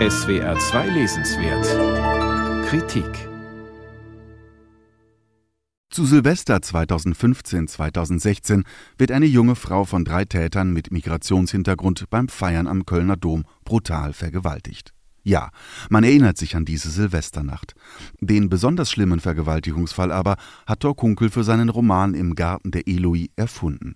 SWR 2 Lesenswert Kritik Zu Silvester 2015-2016 wird eine junge Frau von drei Tätern mit Migrationshintergrund beim Feiern am Kölner Dom brutal vergewaltigt. Ja, man erinnert sich an diese Silvesternacht. Den besonders schlimmen Vergewaltigungsfall aber hat Thor Kunkel für seinen Roman Im Garten der Eloy erfunden.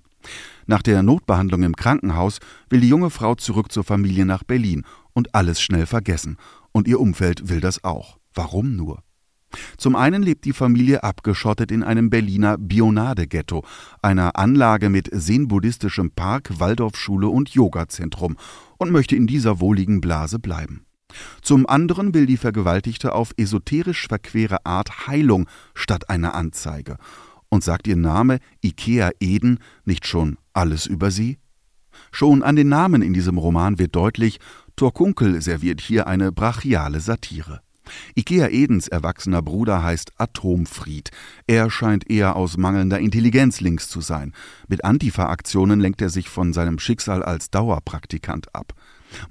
Nach der Notbehandlung im Krankenhaus will die junge Frau zurück zur Familie nach Berlin und alles schnell vergessen. Und ihr Umfeld will das auch. Warum nur? Zum einen lebt die Familie abgeschottet in einem Berliner Bionade-Ghetto, einer Anlage mit zen-buddhistischem Park, Waldorfschule und Yogazentrum und möchte in dieser wohligen Blase bleiben. Zum anderen will die Vergewaltigte auf esoterisch verquere Art Heilung statt einer Anzeige. Und sagt ihr Name Ikea Eden nicht schon alles über sie? Schon an den Namen in diesem Roman wird deutlich, Torkunkel serviert hier eine brachiale Satire. Ikea Edens erwachsener Bruder heißt Atomfried. Er scheint eher aus mangelnder Intelligenz links zu sein. Mit Antifa-Aktionen lenkt er sich von seinem Schicksal als Dauerpraktikant ab.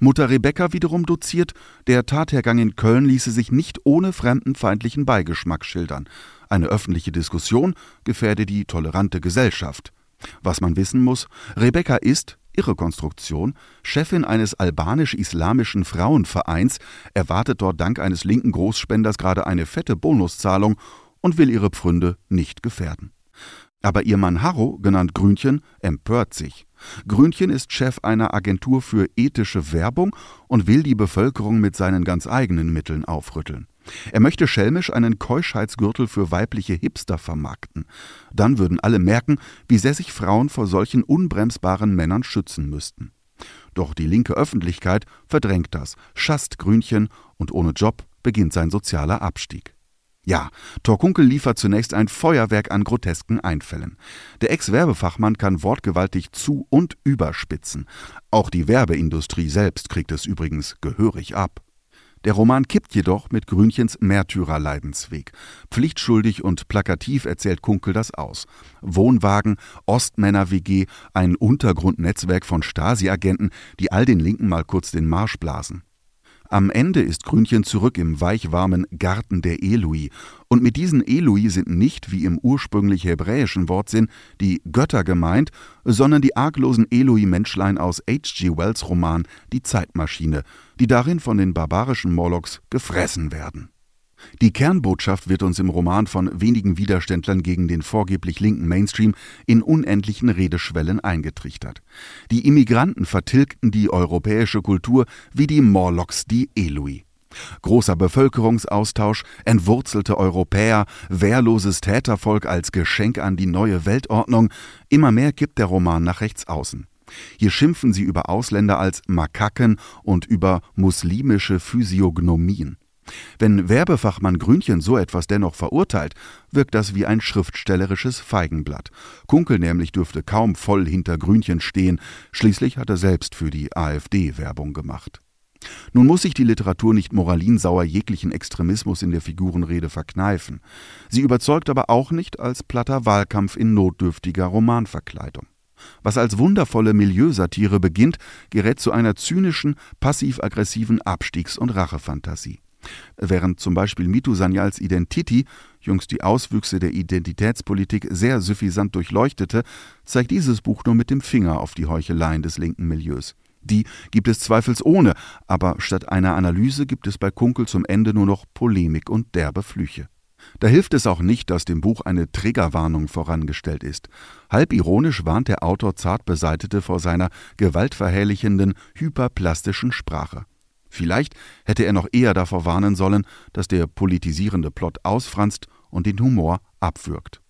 Mutter Rebecca wiederum doziert, der Tathergang in Köln ließe sich nicht ohne fremdenfeindlichen Beigeschmack schildern. Eine öffentliche Diskussion gefährde die tolerante Gesellschaft. Was man wissen muss, Rebecca ist, ihre Konstruktion, Chefin eines albanisch-islamischen Frauenvereins, erwartet dort dank eines linken Großspenders gerade eine fette Bonuszahlung und will ihre Pfründe nicht gefährden. Aber ihr Mann Harro, genannt Grünchen, empört sich. Grünchen ist Chef einer Agentur für ethische Werbung und will die Bevölkerung mit seinen ganz eigenen Mitteln aufrütteln. Er möchte schelmisch einen Keuschheitsgürtel für weibliche Hipster vermarkten. Dann würden alle merken, wie sehr sich Frauen vor solchen unbremsbaren Männern schützen müssten. Doch die linke Öffentlichkeit verdrängt das, schasst Grünchen und ohne Job beginnt sein sozialer Abstieg. Ja, Torkunkel liefert zunächst ein Feuerwerk an grotesken Einfällen. Der Ex-Werbefachmann kann wortgewaltig zu- und überspitzen. Auch die Werbeindustrie selbst kriegt es übrigens gehörig ab. Der Roman kippt jedoch mit Grünchens Märtyrerleidensweg. Pflichtschuldig und plakativ erzählt Kunkel das aus. Wohnwagen, Ostmänner-WG, ein Untergrundnetzwerk von Stasi-Agenten, die all den Linken mal kurz den Marsch blasen. Am Ende ist Grünchen zurück im weichwarmen Garten der Eloi. Und mit diesen Eloi sind nicht, wie im ursprünglich hebräischen Wortsinn, die Götter gemeint, sondern die arglosen Eloi-Menschlein aus H.G. Wells Roman Die Zeitmaschine, die darin von den barbarischen Morlocks gefressen werden. Die Kernbotschaft wird uns im Roman von wenigen Widerständlern gegen den vorgeblich linken Mainstream in unendlichen Redeschwellen eingetrichtert. Die Immigranten vertilgten die europäische Kultur wie die Morlocks die Eloi. Großer Bevölkerungsaustausch, entwurzelte Europäer, wehrloses Tätervolk als Geschenk an die neue Weltordnung, immer mehr kippt der Roman nach rechts außen. Hier schimpfen sie über Ausländer als Makaken und über muslimische Physiognomien. Wenn Werbefachmann Grünchen so etwas dennoch verurteilt, wirkt das wie ein schriftstellerisches Feigenblatt. Kunkel nämlich dürfte kaum voll hinter Grünchen stehen, schließlich hat er selbst für die AfD Werbung gemacht. Nun muss sich die Literatur nicht moralinsauer jeglichen Extremismus in der Figurenrede verkneifen. Sie überzeugt aber auch nicht als platter Wahlkampf in notdürftiger Romanverkleidung. Was als wundervolle Milieusatire beginnt, gerät zu einer zynischen, passiv-aggressiven Abstiegs- und Rachefantasie. Während zum Beispiel Mitu Sanyals Identity jüngst die Auswüchse der Identitätspolitik sehr suffisant durchleuchtete, zeigt dieses Buch nur mit dem Finger auf die Heucheleien des linken Milieus. Die gibt es zweifelsohne, aber statt einer Analyse gibt es bei Kunkel zum Ende nur noch Polemik und derbe Flüche. Da hilft es auch nicht, dass dem Buch eine Triggerwarnung vorangestellt ist. Halb ironisch warnt der Autor zart beseitete vor seiner gewaltverherrlichenden, hyperplastischen Sprache. Vielleicht hätte er noch eher davor warnen sollen, dass der politisierende Plot ausfranst und den Humor abwürgt.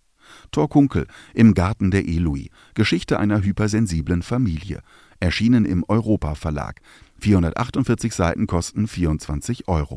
Thor Kunkel im Garten der Eloi. Geschichte einer hypersensiblen Familie. Erschienen im Europa Verlag. 448 Seiten kosten 24 Euro.